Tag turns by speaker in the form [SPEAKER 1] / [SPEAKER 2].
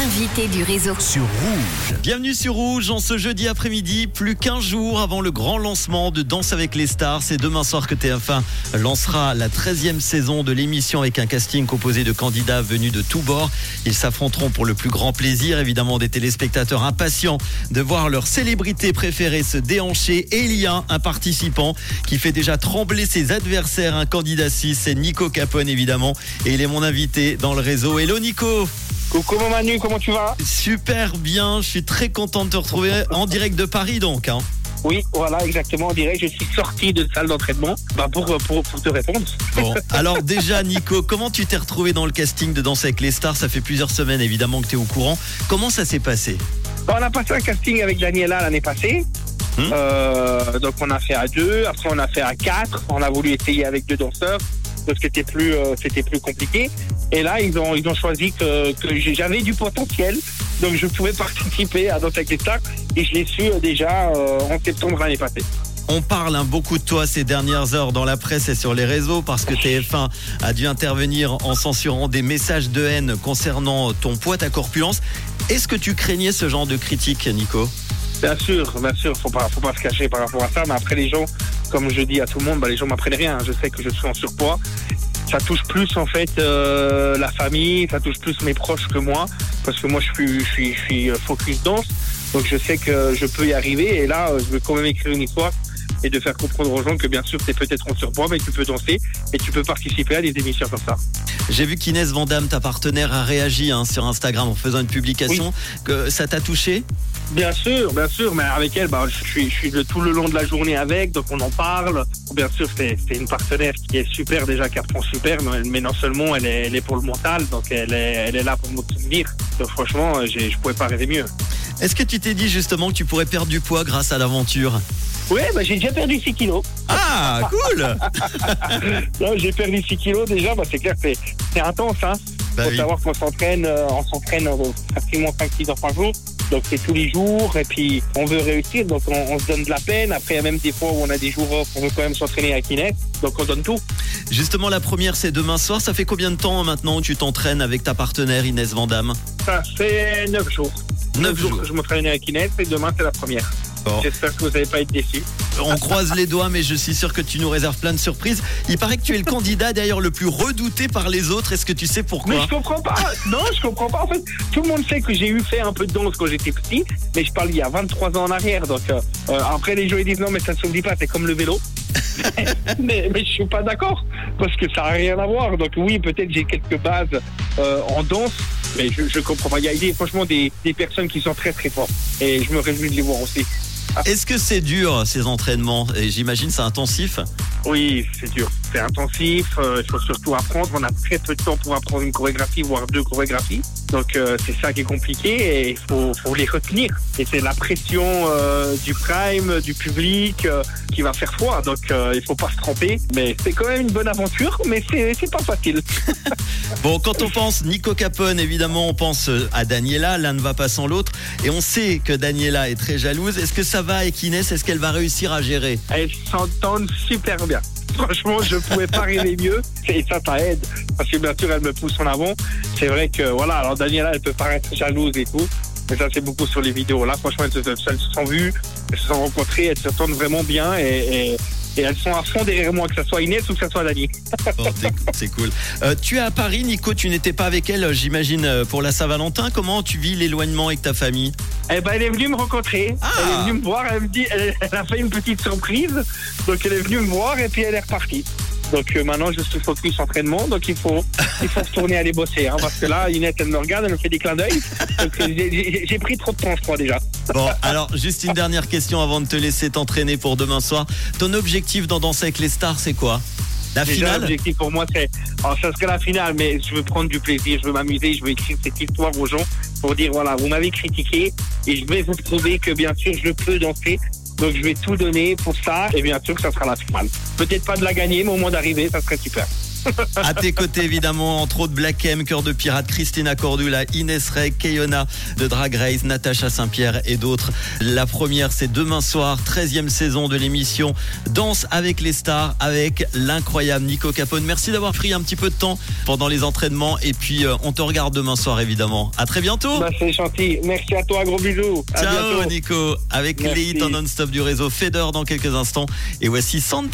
[SPEAKER 1] L'invité du réseau.
[SPEAKER 2] sur Rouge.
[SPEAKER 3] Bienvenue sur Rouge en ce jeudi après-midi, plus qu'un jour avant le grand lancement de Danse avec les stars. C'est demain soir que TF1 lancera la 13e saison de l'émission avec un casting composé de candidats venus de tous bords. Ils s'affronteront pour le plus grand plaisir, évidemment, des téléspectateurs impatients de voir leur célébrité préférée se déhancher. Et il y a un participant qui fait déjà trembler ses adversaires, un candidat 6, c'est Nico Capone évidemment. Et il est mon invité dans le réseau. Hello Nico
[SPEAKER 4] Coucou mon Manu, comment tu vas
[SPEAKER 3] Super bien, je suis très content de te retrouver en direct de Paris donc. hein.
[SPEAKER 4] Oui, voilà, exactement, on dirait que je suis sorti de salle d'entraînement bah, pour, pour, pour te répondre.
[SPEAKER 3] Bon, alors déjà Nico, comment tu t'es retrouvé dans le casting de Danse avec les stars? Ça fait plusieurs semaines évidemment que tu es au courant. Comment ça s'est passé?
[SPEAKER 4] Bah, on a passé un casting avec Daniela l'année passée.
[SPEAKER 3] Hmm?
[SPEAKER 4] Euh, donc on a fait à deux, après on a fait à quatre, on a voulu essayer avec deux danseurs parce que c'était plus euh, c'était plus compliqué. Et là ils ont ils ont choisi que, j'avais du potentiel, donc je pouvais participer à Danse avec les stars et je l'ai su euh, déjà euh, en septembre l'année passée.
[SPEAKER 3] On parle hein, beaucoup de toi ces dernières heures dans la presse et sur les réseaux parce que TF1 a dû intervenir en censurant des messages de haine concernant ton poids, ta corpulence. Est-ce que tu craignais ce genre de critique, Nico?
[SPEAKER 4] Bien sûr, bien sûr, faut pas, faut pas se cacher par rapport à ça. Mais après, les gens, comme je dis à tout le monde, bah, les gens m'apprennent rien. Je sais que je suis en surpoids. Ça touche plus en fait euh, la famille, ça touche plus mes proches que moi, parce que moi je suis, je suis, je suis euh, focus danse, donc je sais que je peux y arriver. Et là, euh, je veux quand même écrire une histoire et de faire comprendre aux gens que bien sûr tu es peut-être en surpoids, mais tu peux danser et tu peux participer à des émissions comme ça.
[SPEAKER 3] J'ai vu qu'Inès Vandamme, ta partenaire, a réagi hein, sur Instagram en faisant une publication. Que ça t'a touché?
[SPEAKER 4] Bien sûr, bien sûr, mais avec elle, bah, je suis, je suis le, tout le long de la journée avec, donc on en parle. Bien sûr, c'est une partenaire qui est super déjà, qui apprend super, mais, mais non seulement elle est, elle est pour le mental, donc elle est, elle est là pour me soutenir. Donc franchement, je pouvais pas rêver mieux.
[SPEAKER 3] Est-ce que tu t'es dit justement que tu pourrais perdre du poids grâce à l'aventure?
[SPEAKER 4] Ouais, bah, j'ai déjà perdu 6 kilos.
[SPEAKER 3] Ah, cool
[SPEAKER 4] Là, J'ai perdu 6 kilos déjà, bah, c'est clair, que c'est intense. Hein.
[SPEAKER 3] Bah
[SPEAKER 4] faut
[SPEAKER 3] oui.
[SPEAKER 4] savoir qu'on s'entraîne, euh, on s'entraîne euh, pratiquement 5-6 heures par jour. Donc c'est tous les jours et puis on veut réussir, donc on, on se donne de la peine. Après, il y a même des fois où on a des jours off, on veut quand même s'entraîner avec Inès, donc on donne tout.
[SPEAKER 3] Justement, la première, c'est demain soir. Ça fait combien de temps maintenant que tu t'entraînes avec ta partenaire Inès Vandamme
[SPEAKER 4] Ça fait 9 jours.
[SPEAKER 3] 9
[SPEAKER 4] 9 jours
[SPEAKER 3] jours.
[SPEAKER 4] que je m'entraîne avec Inès et demain c'est la première.
[SPEAKER 3] Bon.
[SPEAKER 4] J'espère que vous n'allez pas être déçus.
[SPEAKER 3] On croise les doigts, mais je suis sûr que tu nous réserves plein de surprises. Il paraît que tu es le candidat d'ailleurs le plus redouté par les autres. Est-ce que tu sais
[SPEAKER 4] Mais
[SPEAKER 3] pourquoi
[SPEAKER 4] je comprends pas. Non, je comprends pas. En fait, tout le monde sait que j'ai eu fait un peu de danse quand j'étais petit, mais je parle il y a 23 ans en arrière. Donc euh, euh, après, les gens ils disent non, mais ça se s'oublie pas, c'est comme le vélo. mais, mais je suis pas d'accord parce que ça a rien à voir. Donc oui, peut-être j'ai quelques bases euh, en danse, mais je, je comprends pas. Il y a franchement des, des personnes qui sont très très fortes et je me réjouis de les voir aussi.
[SPEAKER 3] Est-ce que c'est dur ces entraînements? Et j'imagine c'est intensif.
[SPEAKER 4] Oui, c'est dur. C'est intensif. euh, Il faut surtout apprendre. On a très peu de temps pour apprendre une chorégraphie, voire deux chorégraphies. Donc euh, c'est ça qui est compliqué et il faut, faut les retenir. Et c'est la pression euh, du prime, du public qui va faire froid. Donc il faut pas se tromper. Mais c'est quand même une bonne aventure, mais c'est c'est pas facile.
[SPEAKER 3] Bon, quand on pense Nico Capone, évidemment, on pense à Daniela. L'un ne va pas sans l'autre. Et on sait que Daniela est très jalouse. Est-ce que ça va avec Inès Est-ce qu'elle va réussir à gérer?
[SPEAKER 4] Elles s'entendent super bien. Franchement, je pouvais pas rêver mieux. Et ça, ça aide. Parce que bien sûr, elle me pousse en avant. C'est vrai que, voilà, alors Daniela, elle peut paraître jalouse et tout. Mais ça, c'est beaucoup sur les vidéos. Là, franchement, elles se, elles se sont vues, elles se sont rencontrées, elles s'entendent vraiment bien et, et, et elles sont à fond derrière moi, que ce soit Inès ou que ce soit Dani.
[SPEAKER 3] Bon, c'est- cool. Euh, tu es à Paris, Nico. Tu n'étais pas avec elle, j'imagine, euh, pour la Saint-Valentin. Comment tu vis l'éloignement avec ta famille?
[SPEAKER 4] Eh ben, elle est venue me rencontrer.
[SPEAKER 3] Ah.
[SPEAKER 4] Elle est venue me voir. Elle me dit, elle, elle a fait une petite surprise. Donc, elle est venue me voir et puis elle est repartie. Donc euh, maintenant, je suis focus entraînement. Donc il faut, il faut retourner aller bosser. Hein, parce que là, Inès, elle me regarde, elle me fait des clins d'œil. Donc euh, j'ai pris trop de temps, je crois déjà.
[SPEAKER 3] Bon, alors, juste une dernière question avant de te laisser t'entraîner pour demain soir. Ton objectif dans Danser avec les stars, c'est quoi? La
[SPEAKER 4] Déjà,
[SPEAKER 3] finale
[SPEAKER 4] l'objectif pour moi, c'est. Alors, ça serait la finale, mais je veux prendre du plaisir, je veux m'amuser, je veux écrire cette histoire aux gens pour dire voilà, vous m'avez critiqué et je vais vous prouver que bien sûr, je peux danser. Donc, je vais tout donner pour ça et bien sûr que ça sera la finale. Peut-être pas de la gagner, mais au moins d'arriver, ça serait super.
[SPEAKER 3] À tes côtés, évidemment, entre autres Black M, Cœur de Pirate, Christina Cordula, Inès Rey, Keyona de Drag Race, Natacha Saint-Pierre et d'autres. La première, c'est demain soir, 13e saison de l'émission Danse avec les stars avec l'incroyable Nico Capone. Merci d'avoir pris un petit peu de temps pendant les entraînements et puis euh, on te regarde demain soir évidemment. À très bientôt.
[SPEAKER 4] Bah, c'est gentil. Merci à toi, gros bisous. À
[SPEAKER 3] Ciao
[SPEAKER 4] bientôt.
[SPEAKER 3] Nico. Avec
[SPEAKER 4] Merci.
[SPEAKER 3] les hits en non-stop du réseau Feder dans quelques instants. Et voici Santa.